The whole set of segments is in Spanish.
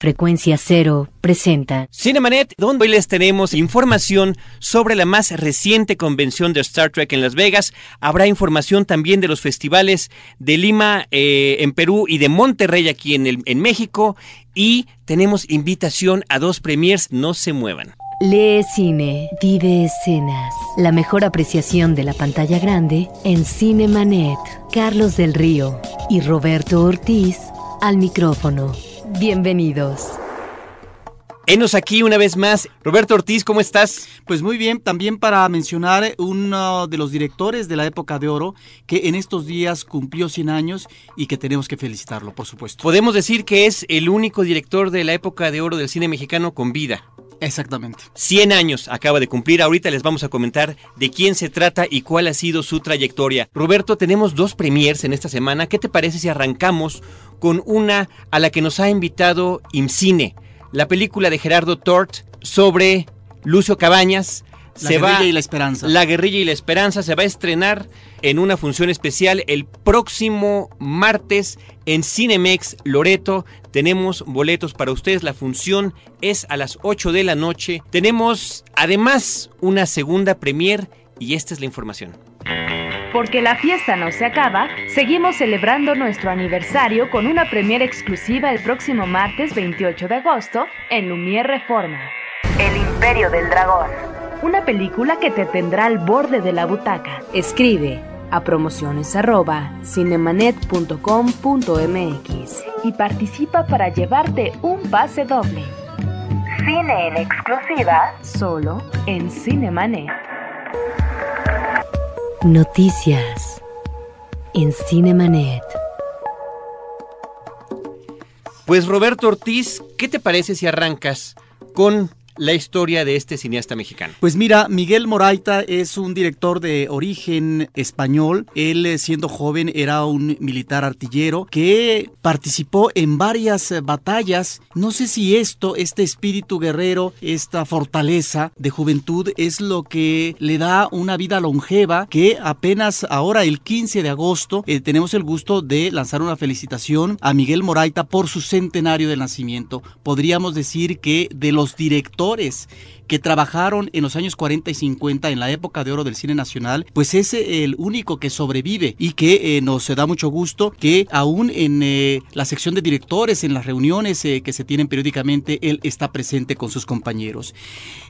Frecuencia Cero presenta Cinemanet, donde hoy les tenemos información sobre la más reciente convención de Star Trek en Las Vegas. Habrá información también de los festivales de Lima eh, en Perú y de Monterrey aquí en, el, en México. Y tenemos invitación a dos premiers, no se muevan. Lee cine, vive escenas. La mejor apreciación de la pantalla grande en Cinemanet. Carlos del Río y Roberto Ortiz al micrófono. Bienvenidos. Enos aquí una vez más. Roberto Ortiz, ¿cómo estás? Pues muy bien, también para mencionar uno de los directores de la época de oro que en estos días cumplió 100 años y que tenemos que felicitarlo, por supuesto. Podemos decir que es el único director de la época de oro del cine mexicano con vida. Exactamente. 100 años acaba de cumplir. Ahorita les vamos a comentar de quién se trata y cuál ha sido su trayectoria. Roberto, tenemos dos premiers en esta semana. ¿Qué te parece si arrancamos con una a la que nos ha invitado IMCINE? La película de Gerardo Tort sobre Lucio Cabañas. La guerrilla y la esperanza. La guerrilla y la esperanza se va a estrenar en una función especial el próximo martes en Cinemex Loreto. Tenemos boletos para ustedes. La función es a las 8 de la noche. Tenemos además una segunda premier y esta es la información. Porque la fiesta no se acaba, seguimos celebrando nuestro aniversario con una premier exclusiva el próximo martes 28 de agosto en Lumière Reforma. El Imperio del Dragón. Una película que te tendrá al borde de la butaca. Escribe a promociones arroba cinemanet.com.mx y participa para llevarte un pase doble. Cine en exclusiva solo en Cinemanet. Noticias en Cinemanet. Pues Roberto Ortiz, ¿qué te parece si arrancas con la historia de este cineasta mexicano? Pues mira, Miguel Moraita es un director de origen español. Él, eh, siendo joven, era un militar artillero que participó en varias eh, batallas. No sé si esto, este espíritu guerrero, esta fortaleza de juventud es lo que le da una vida longeva que apenas ahora, el 15 de agosto, eh, tenemos el gusto de lanzar una felicitación a Miguel Moraita por su centenario de nacimiento. Podríamos decir que de los directores que trabajaron en los años 40 y 50 en la época de oro del cine nacional, pues es el único que sobrevive y que eh, nos da mucho gusto que aún en eh, la sección de directores, en las reuniones eh, que se tienen periódicamente, él está presente con sus compañeros.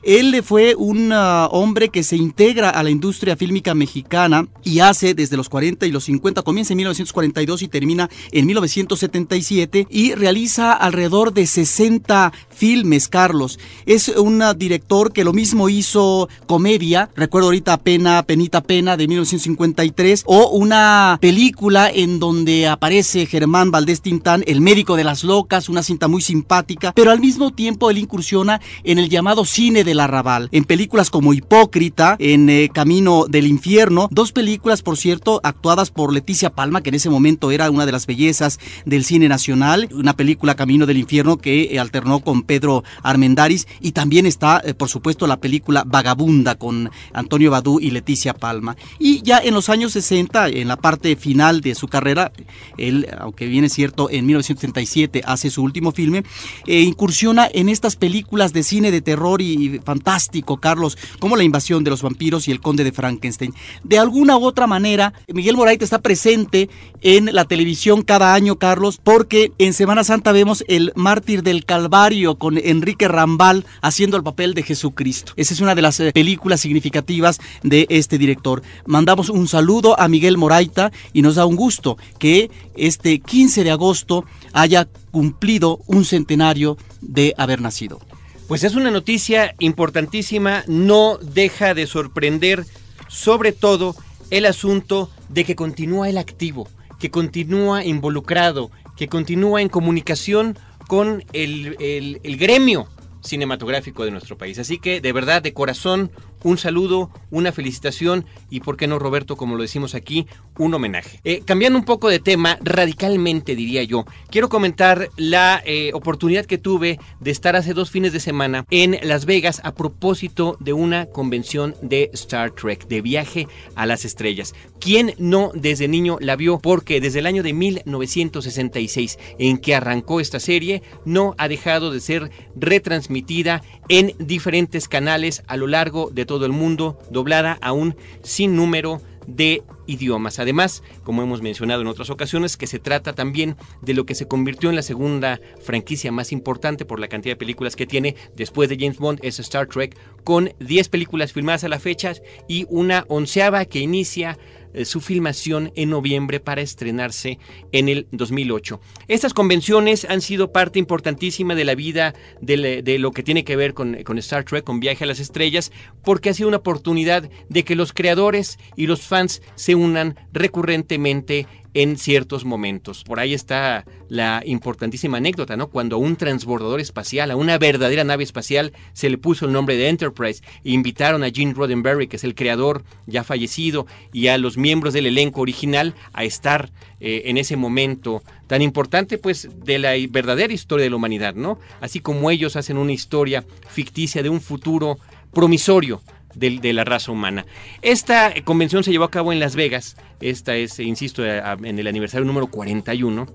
Él fue un uh, hombre que se integra a la industria fílmica mexicana y hace desde los 40 y los 50, comienza en 1942 y termina en 1977 y realiza alrededor de 60 filmes, Carlos. Es un director que lo mismo hizo comedia, recuerdo ahorita Pena, Penita Pena de 1953, o una película en donde aparece Germán Valdés Tintán, el médico de las locas, una cinta muy simpática, pero al mismo tiempo él incursiona en el llamado cine del arrabal, en películas como Hipócrita, en eh, Camino del Infierno, dos películas, por cierto, actuadas por Leticia Palma, que en ese momento era una de las bellezas del cine nacional, una película Camino del Infierno que eh, alternó con Pedro Armendaris y también está, eh, por supuesto, la película Vagabunda con Antonio Badú y Leticia Palma. Y ya en los años 60, en la parte final de su carrera, él, aunque viene cierto, en 1967 hace su último filme, eh, incursiona en estas películas de cine de terror y, fantástico, Carlos, como La invasión de los vampiros y El conde de Frankenstein. De alguna u otra manera, Miguel Moraita está presente en la televisión cada año, Carlos, porque en Semana Santa vemos El mártir del Calvario con Enrique Rambal haciendo el papel de Jesucristo. Esa es una de las eh, películas significativas de este director. Mandamos un saludo a Miguel Moraita y nos da un gusto que este 15 de agosto haya cumplido un centenario de haber nacido. Pues es una noticia importantísima, no deja de sorprender sobre todo el asunto de que continúa el activo, que continúa involucrado, que continúa en comunicación con el, el, el gremio cinematográfico de nuestro país. Así que, de verdad, de corazón, un saludo, una felicitación y, por qué no, Roberto, como lo decimos aquí, un homenaje. Eh, cambiando un poco de tema, radicalmente diría yo, quiero comentar la eh, oportunidad que tuve de estar hace dos fines de semana en Las Vegas a propósito de una convención de Star Trek, de viaje a las estrellas. ¿Quién no desde niño la vio? Porque desde el año de 1966 en que arrancó esta serie, no ha dejado de ser retransmitida en diferentes canales a lo largo de todo el mundo, doblada a un sinnúmero de idiomas. Además, como hemos mencionado en otras ocasiones, que se trata también de lo que se convirtió en la segunda franquicia más importante por la cantidad de películas que tiene después de James Bond, es Star Trek, con 10 películas filmadas a la fecha y una onceava que inicia eh, su filmación en noviembre para estrenarse en el 2008. Estas convenciones han sido parte importantísima de la vida de, lo que tiene que ver con, con, Star Trek, con Viaje a las Estrellas, porque ha sido una oportunidad de que los creadores y los fans se unan recurrentemente en ciertos momentos. Por ahí está la importantísima anécdota, ¿no? Cuando a un transbordador espacial, a una verdadera nave espacial, se le puso el nombre de Enterprise e invitaron a Gene Roddenberry, que es el creador ya fallecido, y a los miembros del elenco original a estar eh, en ese momento tan importante, pues, de la verdadera historia de la humanidad, ¿no? Así como ellos hacen una historia ficticia de un futuro promisorio de, la raza humana. Esta convención se llevó a cabo en Las Vegas, esta es, insisto, en el aniversario número 41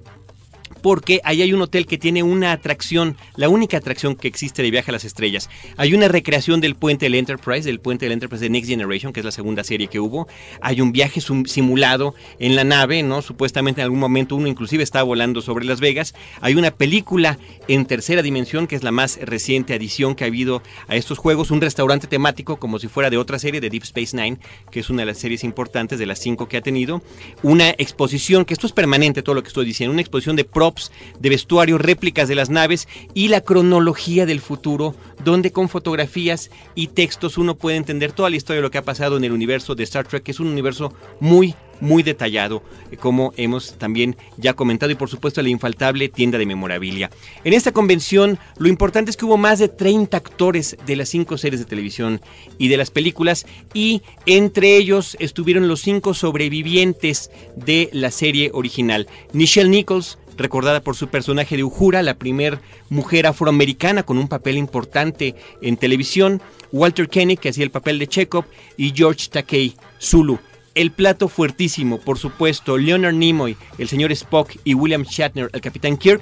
porque ahí hay un hotel que tiene una atracción, la única atracción que existe de Viaje a las Estrellas. Hay una recreación del puente del Enterprise, del puente del Enterprise de Next Generation, que es la segunda serie que hubo. Hay un viaje simulado en la nave, ¿no? Supuestamente en algún momento uno inclusive está volando sobre Las Vegas. Hay una película en tercera dimensión, que es la más reciente adición que ha habido a estos juegos, un restaurante temático como si fuera de otra serie, de Deep Space Nine, que es una de las series importantes de las cinco que ha tenido. Una exposición, que esto es permanente todo lo que estoy diciendo, una exposición de props, de vestuario, réplicas de las naves y la cronología del futuro, donde con fotografías y textos uno puede entender toda la historia de lo que ha pasado en el universo de Star Trek, que es un universo muy muy detallado, eh, como hemos también ya comentado, y por supuesto la infaltable tienda de memorabilia. En esta convención, lo importante es que hubo más de 30 actores de las cinco series de televisión y de las películas, y entre ellos estuvieron los cinco sobrevivientes de la serie original. Nichelle Nichols, recordada por su personaje de Uhura, la primer mujer afroamericana con un papel importante en televisión, Walter Kenny, que hacía el papel de Chekhov, y George Takei Zulu. El plato fuertísimo, por supuesto, Leonard Nimoy, el señor Spock y William Shatner, el capitán Kirk,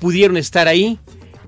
pudieron estar ahí,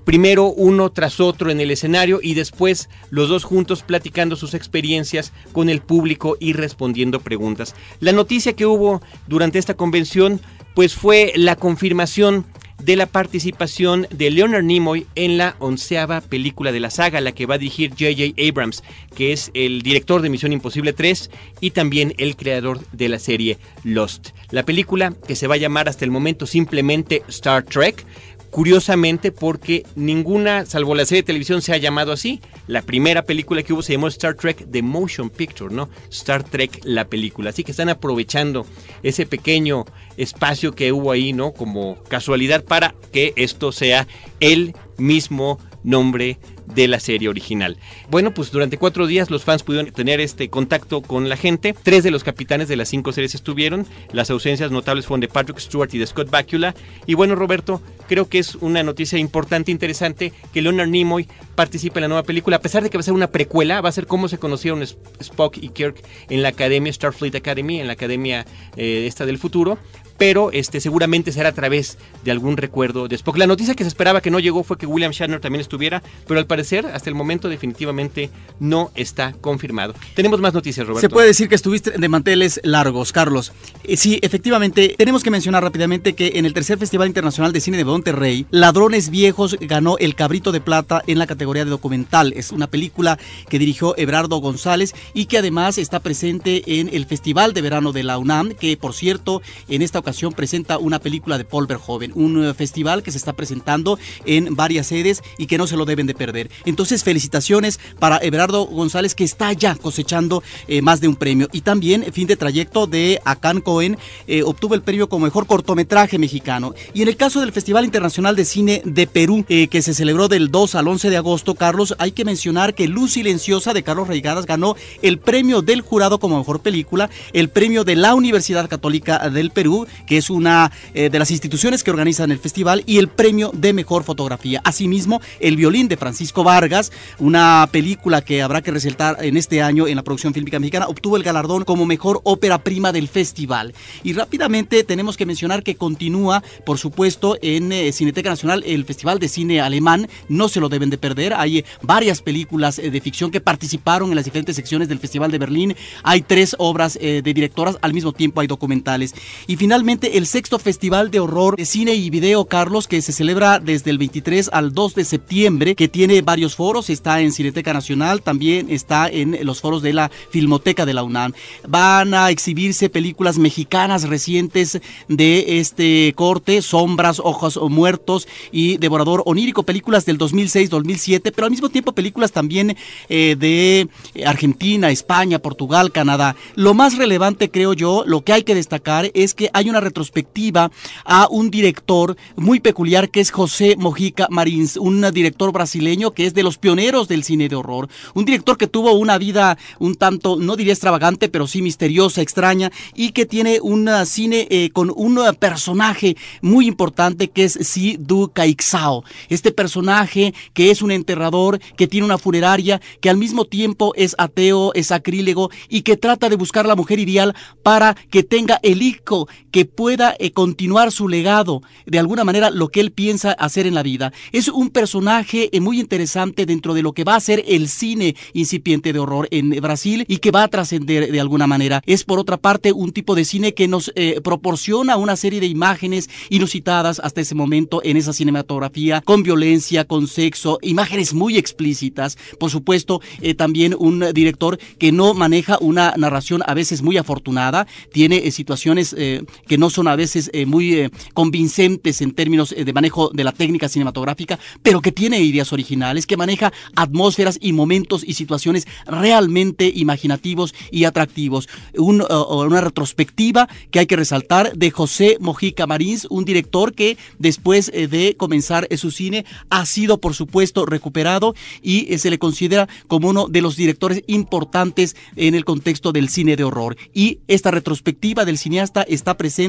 primero uno tras otro en el escenario y después los dos juntos platicando sus experiencias con el público y respondiendo preguntas. La noticia que hubo durante esta convención pues fue la confirmación de la participación de Leonard Nimoy en la onceava película de la saga, la que va a dirigir J.J. Abrams, que es el director de Misión Imposible 3 y también el creador de la serie Lost. La película, que se va a llamar hasta el momento simplemente Star Trek, curiosamente porque ninguna, salvo la serie de televisión, se ha llamado así. La primera película que hubo se llamó Star Trek The Motion Picture, ¿no? Star Trek la película. Así que están aprovechando ese pequeño espacio que hubo ahí, ¿no? Como casualidad para que esto sea el mismo nombre de la serie original. Bueno, pues durante cuatro días los fans pudieron tener este contacto con la gente. Tres de los capitanes de las cinco series estuvieron. Las ausencias notables fueron de Patrick Stewart y de Scott Bakula. Y bueno, Roberto, creo que es una noticia importante, interesante, que Leonard Nimoy participe en la nueva película. A pesar de que va a ser una precuela, va a ser cómo se conocieron Spock y Kirk en la academia Starfleet Academy, en la academia eh, esta del futuro pero este, seguramente será a través de algún recuerdo de Spock. La noticia que se esperaba que no llegó fue que William Shatner también estuviera, pero al parecer hasta el momento definitivamente no está confirmado. Tenemos más noticias, Roberto. Se puede decir que estuviste de manteles largos, Carlos. Eh, sí, efectivamente, tenemos que mencionar rápidamente que en el tercer Festival Internacional de Cine de Monterrey, Ladrones Viejos ganó el Cabrito de Plata en la categoría de documental. Es una película que dirigió Ebrardo González y que además está presente en el Festival de Verano de la UNAM, que por cierto, en esta ocasión presenta una película de Paul Verhoeven, un eh, festival que se está presentando en varias sedes y que no se lo deben de perder. Entonces, felicitaciones para Everardo González que está ya cosechando eh, más de un premio. Y también, fin de trayecto de Akan Cohen, eh, obtuvo el premio como mejor cortometraje mexicano. Y en el caso del Festival Internacional de Cine de Perú, que se celebró del 2 al 11 de agosto, Carlos, hay que mencionar que Luz Silenciosa de Carlos Reigadas ganó el premio del jurado como mejor película, el premio de la Universidad Católica del Perú, que es una eh, de las instituciones que organizan el festival, y el premio de mejor fotografía. Asimismo, El violín de Francisco Vargas, una película que habrá que resaltar en este año en la producción fílmica mexicana, obtuvo el galardón como mejor ópera prima del festival. Y rápidamente tenemos que mencionar que continúa, por supuesto, en eh, Cineteca Nacional el Festival de Cine Alemán, no se lo deben de perder, hay varias películas eh, de ficción que participaron en las diferentes secciones del Festival de Berlín, hay tres obras de directoras, al mismo tiempo hay documentales. Y finalmente el sexto Festival de Horror de Cine y Video, Carlos, que se celebra desde el 23 al 2 de septiembre, que tiene varios foros, está en Cineteca Nacional, también está en los foros de la Filmoteca de la UNAM. Van a exhibirse películas mexicanas recientes de este corte, Sombras, Ojos Muertos y Devorador Onírico, películas del 2006-2007, pero al mismo tiempo películas también eh, de Argentina, España, Portugal, Canadá. Lo más relevante, creo yo, lo que hay que destacar es que hay una retrospectiva a un director muy peculiar que es José Mojica Marins, un director brasileño que es de los pioneros del cine de horror, un director que tuvo una vida un tanto, no diría extravagante, pero sí misteriosa, extraña y que tiene un cine eh, con un personaje muy importante que es Si Du Caixao, este personaje que es un enterrador, que tiene una funeraria, que al mismo tiempo es ateo, es acrílego y que trata de buscar la mujer ideal para que tenga el hijo que pueda eh, continuar su legado, de alguna manera lo que él piensa hacer en la vida. Es un personaje eh, muy interesante dentro de lo que va a ser el cine incipiente de horror en Brasil y que va a trascender de alguna manera. Es por otra parte un tipo de cine que nos eh, proporciona una serie de imágenes inusitadas hasta ese momento en esa cinematografía, con violencia, con sexo, imágenes muy explícitas. Por supuesto, también un director que no maneja una narración a veces muy afortunada, tiene situaciones que no son a veces eh, muy eh, convincentes en términos eh, de manejo de la técnica cinematográfica, pero que tiene ideas originales, que maneja atmósferas y momentos y situaciones realmente imaginativos y atractivos. una retrospectiva que hay que resaltar de José Mojica Marins, un director que después de comenzar su cine ha sido, por supuesto, recuperado y se le considera como uno de los directores importantes en el contexto del cine de horror. Y esta retrospectiva del cineasta está presente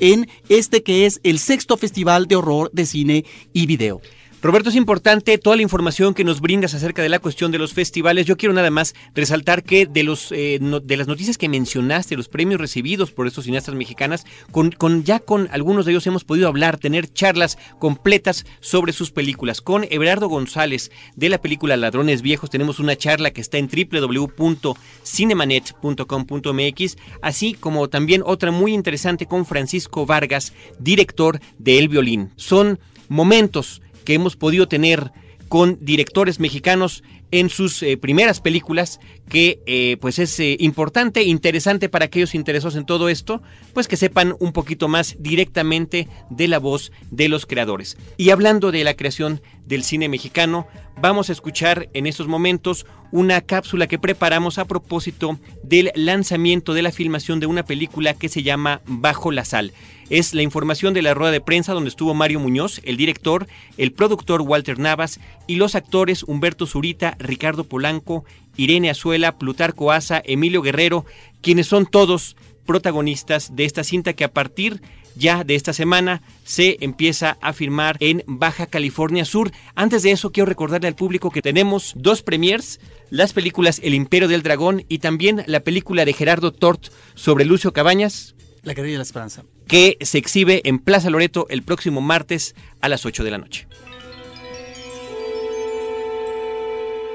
en este que es el sexto Festival de Horror de Cine y Video. Roberto, es importante toda la información que nos brindas acerca de la cuestión de los festivales. Yo quiero nada más resaltar que de los eh, de las noticias que mencionaste, los premios recibidos por estos cineastas mexicanas, con, ya con algunos de ellos hemos podido hablar, tener charlas completas sobre sus películas. Con Everardo González de la película Ladrones Viejos tenemos una charla que está en www.cinemanet.com.mx, así como también otra muy interesante con Francisco Vargas, director de El Violín. Son momentos que hemos podido tener con directores mexicanos en sus eh, primeras películas, que eh, pues es eh, importante, interesante para aquellos interesados en todo esto, pues que sepan un poquito más directamente de la voz de los creadores. Y hablando de la creación del cine mexicano, vamos a escuchar en estos momentos una cápsula que preparamos a propósito del lanzamiento de la filmación de una película que se llama Bajo la Sal. Es la información de la rueda de prensa donde estuvo Mario Muñoz, el director, el productor Walter Navas y los actores Humberto Zurita, Ricardo Polanco, Irene Azuela, Plutarco Asa, Emilio Guerrero, quienes son todos protagonistas de esta cinta que a partir ya de esta semana se empieza a filmar en Baja California Sur. Antes de eso, quiero recordarle al público que tenemos dos premiers, las películas El Imperio del Dragón y también la película de Gerardo Tort sobre Lucio Cabañas. La Guerrilla de la Esperanza que se exhibe en Plaza Loreto el próximo martes a las 8 de la noche.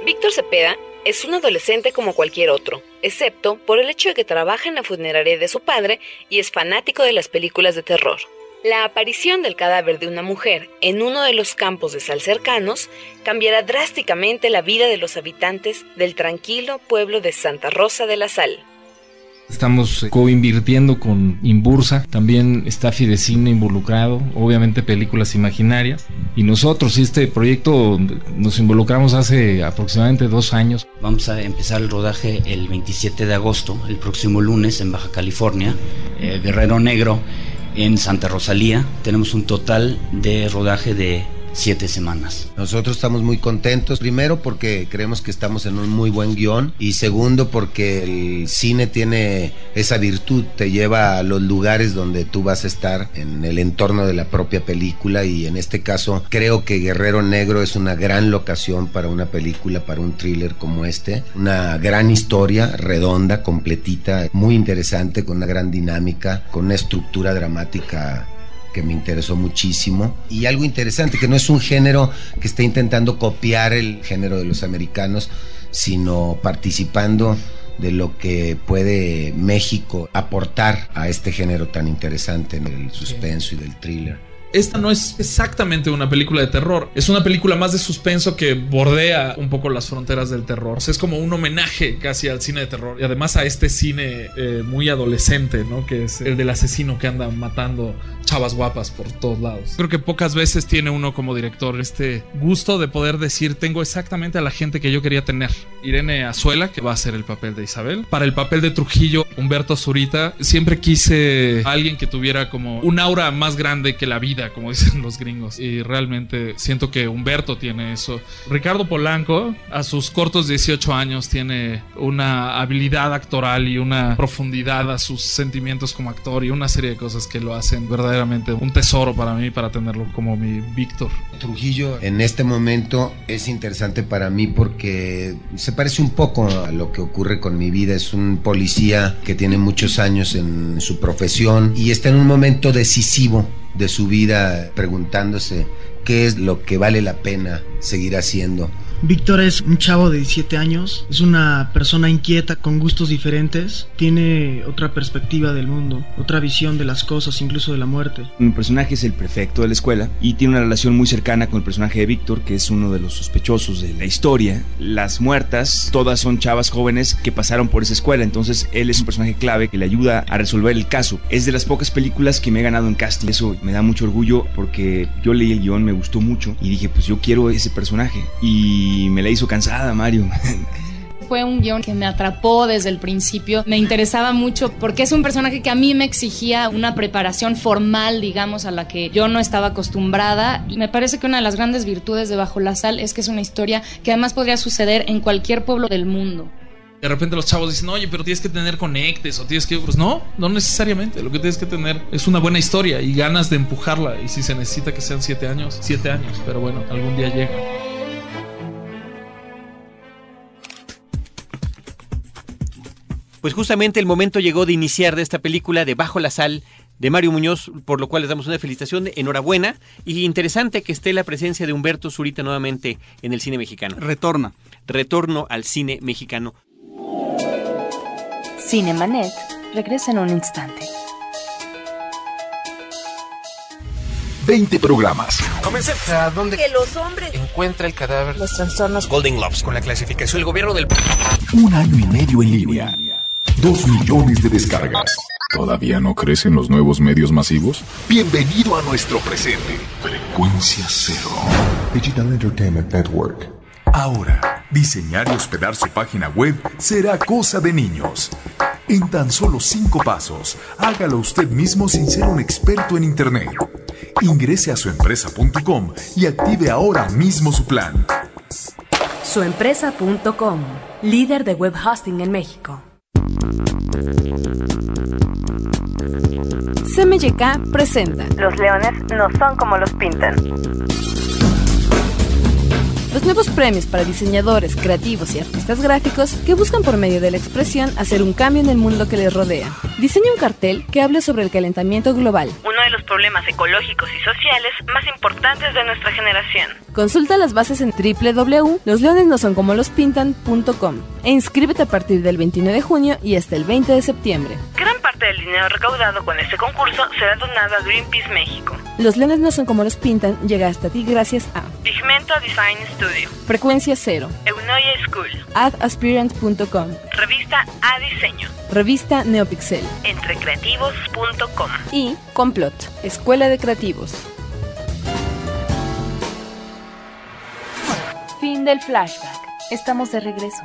Víctor Cepeda es un adolescente como cualquier otro, excepto por el hecho de que trabaja en la funeraria de su padre y es fanático de las películas de terror. La aparición del cadáver de una mujer en uno de los campos de sal cercanos cambiará drásticamente la vida de los habitantes del tranquilo pueblo de Santa Rosa de la Sal. Estamos co-invirtiendo con Inbursa, también está Fidecine involucrado, obviamente películas imaginarias. Y nosotros, este proyecto nos involucramos hace aproximadamente dos años. Vamos a empezar el rodaje el 27 de agosto, el próximo lunes en Baja California, eh, Guerrero Negro en Santa Rosalía. Tenemos un total de rodaje de siete semanas. Nosotros estamos muy contentos, primero porque creemos que estamos en un muy buen guion y segundo porque el cine tiene esa virtud, te lleva a los lugares donde tú vas a estar en el entorno de la propia película y en este caso creo que Guerrero Negro es una gran locación para una película, para un thriller como este, una gran historia redonda, completita, muy interesante, con una gran dinámica, con una estructura dramática que me interesó muchísimo. Y algo interesante, que no es un género que esté intentando copiar el género de los americanos, sino participando de lo que puede México aportar a este género tan interesante en el suspenso y del thriller. Esta no es exactamente una película de terror, es una película más de suspenso que bordea un poco las fronteras del terror. Es como un homenaje casi al cine de terror y además a este cine eh, muy adolescente, ¿no? Que es el del asesino que anda matando chavas guapas por todos lados. Creo que pocas veces tiene uno como director este gusto de poder decir tengo exactamente a la gente que yo quería tener. Irene Azuela, que va a ser el papel de Isabel. Para el papel de Trujillo, Humberto Zurita. Siempre quise alguien que tuviera como un aura más grande que la vida, como dicen los gringos. Y realmente siento que Humberto tiene eso. Ricardo Polanco, a sus cortos 18 años, tiene una habilidad actoral y una profundidad a sus sentimientos como actor y una serie de cosas que lo hacen verdaderamente un tesoro para mí, para tenerlo como mi Víctor. Trujillo en este momento es interesante para mí porque se parece un poco a lo que ocurre con mi vida. Es un policía que tiene muchos años en su profesión y está en un momento decisivo de su vida preguntándose qué es lo que vale la pena seguir haciendo Víctor es un chavo de 17 años, es una persona inquieta con gustos diferentes, tiene otra perspectiva del mundo, otra visión de las cosas, incluso de la muerte. Mi personaje es el prefecto de la escuela y tiene una relación muy cercana con el personaje de Víctor, que es uno de los sospechosos de la historia. Las muertas, todas son chavas jóvenes que pasaron por esa escuela, entonces él es un personaje clave que le ayuda a resolver el caso. Es de las pocas películas que me he ganado en casting, eso me da mucho orgullo porque yo leí el guion, me gustó mucho y dije, pues yo quiero ese personaje. Y y me la hizo cansada, Mario. Fue un guion que me atrapó desde el principio. Me interesaba mucho porque es un personaje que a mí me exigía una preparación formal, digamos, a la que yo no estaba acostumbrada. Y me parece que una de las grandes virtudes de Bajo la Sal es que es una historia que además podría suceder en cualquier pueblo del mundo. De repente los chavos dicen, oye, pero tienes que tener conectes o tienes que... Pues no, no necesariamente. Lo que tienes que tener es una buena historia y ganas de empujarla. Y si se necesita que sean siete años, siete años. Pero bueno, algún día llega. Pues justamente el momento llegó de iniciar de esta película de Bajo la Sal de Mario Muñoz, por lo cual les damos una felicitación, enhorabuena y interesante que esté la presencia de Humberto Zurita nuevamente en el cine mexicano. Retorna. Retorno al cine mexicano. Cinemanet regresa en un instante. 20 programas. Comencemos. ¿A dónde? Que los hombres. Encuentra el cadáver. Los trastornos. Golden Globes con la clasificación. El gobierno del. Un año y medio en línea. Dos millones de descargas. ¿Todavía no crecen los nuevos medios masivos? Bienvenido a nuestro presente. Frecuencia cero. Digital Entertainment Network. Ahora, diseñar y hospedar su página web será cosa de niños. En tan solo cinco pasos, hágalo usted mismo sin ser un experto en Internet. Ingrese a suempresa.com y active ahora mismo su plan. Suempresa.com, líder de web hosting en México. CMYK presenta Los leones no son como los pintan. Nuevos premios para diseñadores, creativos y artistas gráficos que buscan por medio de la expresión hacer un cambio en el mundo que les rodea. Diseña un cartel que hable sobre el calentamiento global. Uno de los problemas ecológicos y sociales más importantes de nuestra generación. Consulta las bases en www.losleonesnosoncomolospintan.com e inscríbete a partir del 29 de junio y hasta el 20 de septiembre. Gran parte del dinero recaudado con este concurso será donado a Greenpeace México. Los leones no son como los pintan llega hasta ti gracias a Pigmento Design Studio, Frecuencia Cero, Eunoia School, adaspirant.com, Revista A Diseño. Revista Neopixel. Entrecreativos.com. Y Complot, Escuela de Creativos. Fin del flashback. Estamos de regreso.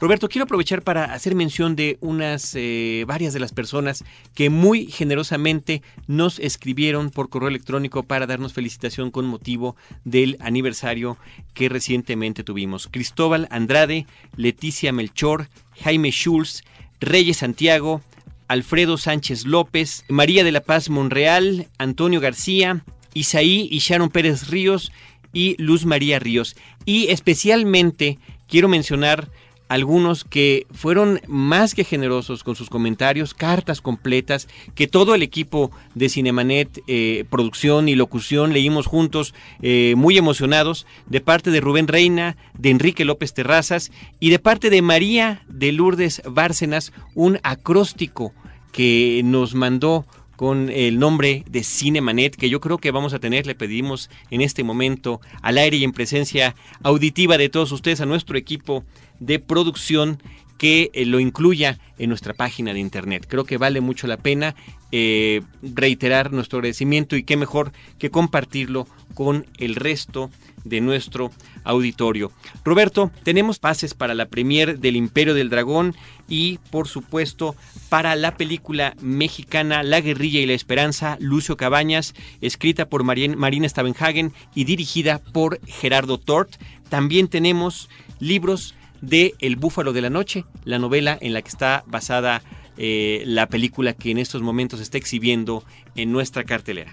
Roberto, quiero aprovechar para hacer mención de unas eh, varias de las personas que muy generosamente nos escribieron por correo electrónico para darnos felicitación con motivo del aniversario que recientemente tuvimos. Cristóbal Andrade, Leticia Melchor, Jaime Schulz, Reyes Santiago, Alfredo Sánchez López, María de la Paz Monreal, Antonio García, Isaí y Sharon Pérez Ríos y Luz María Ríos. Y especialmente quiero mencionar algunos que fueron más que generosos con sus comentarios, cartas completas, que todo el equipo de Cinemanet, eh, producción y locución, leímos juntos, eh, muy emocionados, de parte de Rubén Reina, de Enrique López Terrazas y de parte de María de Lourdes Bárcenas, un acróstico que nos mandó con el nombre de Cinemanet, que yo creo que vamos a tener, le pedimos en este momento al aire y en presencia auditiva de todos ustedes, a nuestro equipo de producción que eh, lo incluya en nuestra página de internet. Creo que vale mucho la pena eh, reiterar nuestro agradecimiento y qué mejor que compartirlo con el resto de nuestro auditorio. Roberto, tenemos pases para la premier del Imperio del Dragón y por supuesto para la película mexicana La guerrilla y la esperanza, Lucio Cabañas, escrita por Marina Stavenhagen y dirigida por Gerardo Tort. También tenemos libros de El Búfalo de la Noche, la novela en la que está basada eh, la película que en estos momentos está exhibiendo en nuestra cartelera.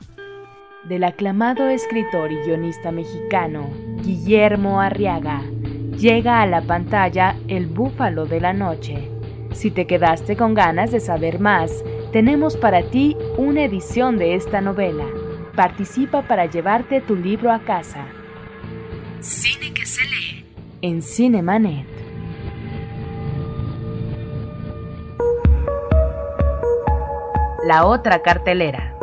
Del aclamado escritor y guionista mexicano Guillermo Arriaga, llega a la pantalla El Búfalo de la Noche. Si te quedaste con ganas de saber más, tenemos para ti una edición de esta novela. Participa para llevarte tu libro a casa. Cine que se lee en Cinemanet. La otra cartelera.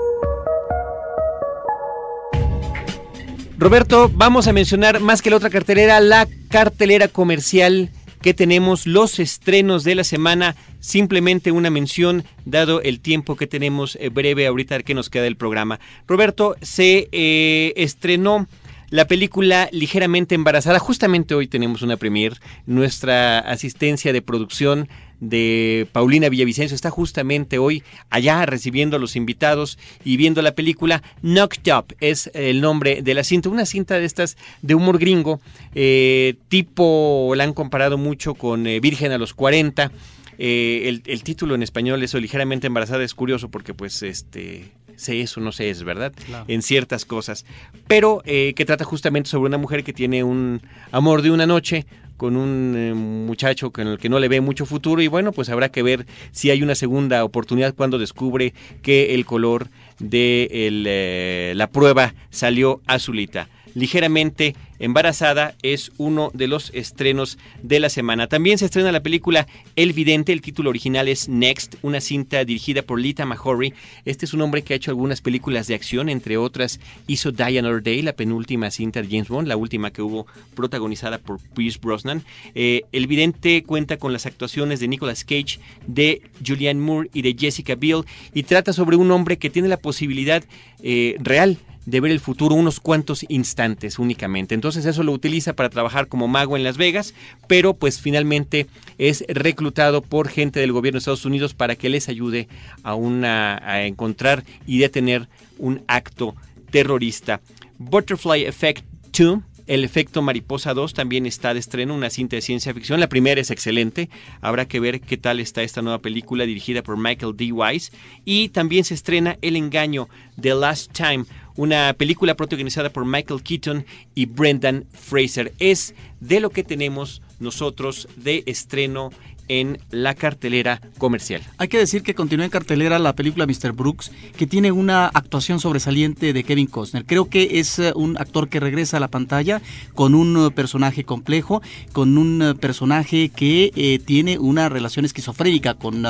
Roberto, vamos a mencionar más que la otra cartelera, la cartelera comercial que tenemos, los estrenos de la semana, simplemente una mención, dado el tiempo que tenemos eh, breve ahorita que nos queda el programa. Roberto, se eh, estrenó la película Ligeramente Embarazada. Justamente hoy tenemos una premier. Nuestra asistencia de producción de Paulina Villavicencio está justamente hoy allá recibiendo a los invitados y viendo la película Knocked Up es el nombre de la cinta, una cinta de estas de humor gringo, eh, tipo, la han comparado mucho con eh, Virgen a los 40. Eh, el, título en español, eso ligeramente embarazada, es curioso porque pues este sé eso, no sé es, ¿verdad? En ciertas cosas. Pero que trata justamente sobre una mujer que tiene un amor de una noche, con un eh, muchacho con el que no le ve mucho futuro y bueno, pues habrá que ver si hay una segunda oportunidad cuando descubre que el color de eh, la prueba salió azulita. Ligeramente Embarazada es uno de los estrenos de la semana. También se estrena la película El Vidente, el título original es Next, una cinta dirigida por Lita Mahori. Este es un hombre que ha hecho algunas películas de acción, entre otras hizo Die Another Day, la penúltima cinta de James Bond, la última que hubo protagonizada por Pierce Brosnan. Eh, el Vidente cuenta con las actuaciones de Nicolas Cage, de Julianne Moore y de Jessica Biel y trata sobre un hombre que tiene la posibilidad eh, real de ver el futuro unos cuantos instantes únicamente. Entonces eso lo utiliza para trabajar como mago en Las Vegas, pero pues finalmente es reclutado por gente del gobierno de Estados Unidos para que les ayude a, una, a encontrar y detener un acto terrorista. Butterfly Effect 2 el efecto Mariposa 2 también está de estreno, una cinta de ciencia ficción. La primera es excelente. Habrá que ver qué tal está esta nueva película dirigida por Michael D. Weiss. Y también se estrena El engaño, The Last Time, una película protagonizada por Michael Keaton y Brendan Fraser. Es de lo que tenemos nosotros de estreno en la cartelera comercial. Hay que decir que continúa en cartelera la película Mr. Brooks, que tiene una actuación sobresaliente de Kevin Costner. Creo que es eh, un actor que regresa a la pantalla con un eh, personaje complejo, con un eh, personaje que tiene una relación esquizofrénica con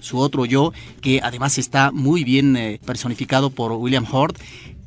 su otro yo, que además está muy bien personificado por William Hurt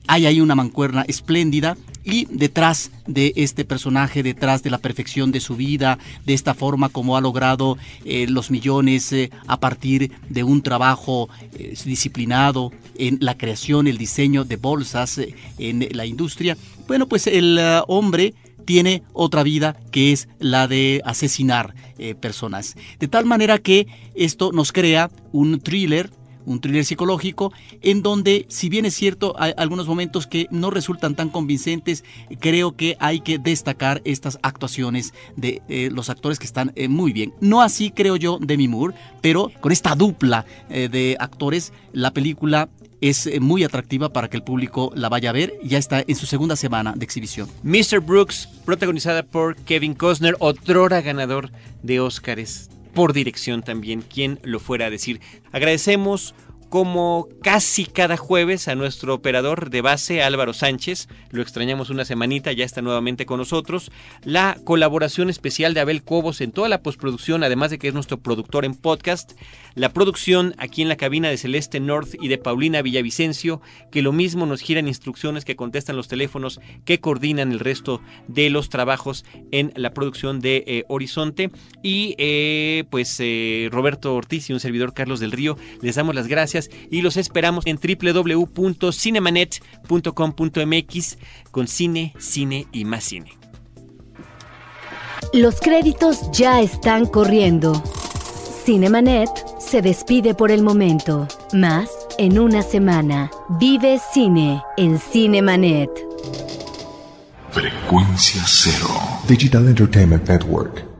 hay ahí una mancuerna espléndida y detrás de este personaje, detrás de la perfección de su vida, de esta forma como ha logrado eh, los millones eh, a partir de un trabajo eh, disciplinado en la creación, el diseño de bolsas en la industria, bueno, pues el hombre tiene otra vida que es la de asesinar personas. De tal manera que esto nos crea un thriller un thriller psicológico en donde, si bien es cierto, hay algunos momentos que no resultan tan convincentes, creo que hay que destacar estas actuaciones de eh, los actores que están eh, muy bien. No así creo yo Demi Moore, pero con esta dupla eh, de actores, la película es muy atractiva para que el público la vaya a ver. Ya está en su segunda semana de exhibición. Mr. Brooks, protagonizada por Kevin Costner, otrora ganador de Oscars por dirección también, quien lo fuera a decir. Agradecemos como casi cada jueves a nuestro operador de base Álvaro Sánchez, lo extrañamos una semanita, ya está nuevamente con nosotros, la colaboración especial de Abel Cobos en toda la postproducción, además de que es nuestro productor en podcast, la producción aquí en la cabina de Celeste North y de Paulina Villavicencio, que lo mismo nos giran instrucciones, que contestan los teléfonos, que coordinan el resto de los trabajos en la producción de eh, Horizonte, y eh, pues eh, Roberto Ortiz y un servidor Carlos del Río, les damos las gracias y los esperamos en www.cinemanet.com.mx con cine, cine y más cine. Los créditos ya están corriendo. Cinemanet se despide por el momento. Más en una semana. Vive cine en Cinemanet. Frecuencia cero. Digital Entertainment Network.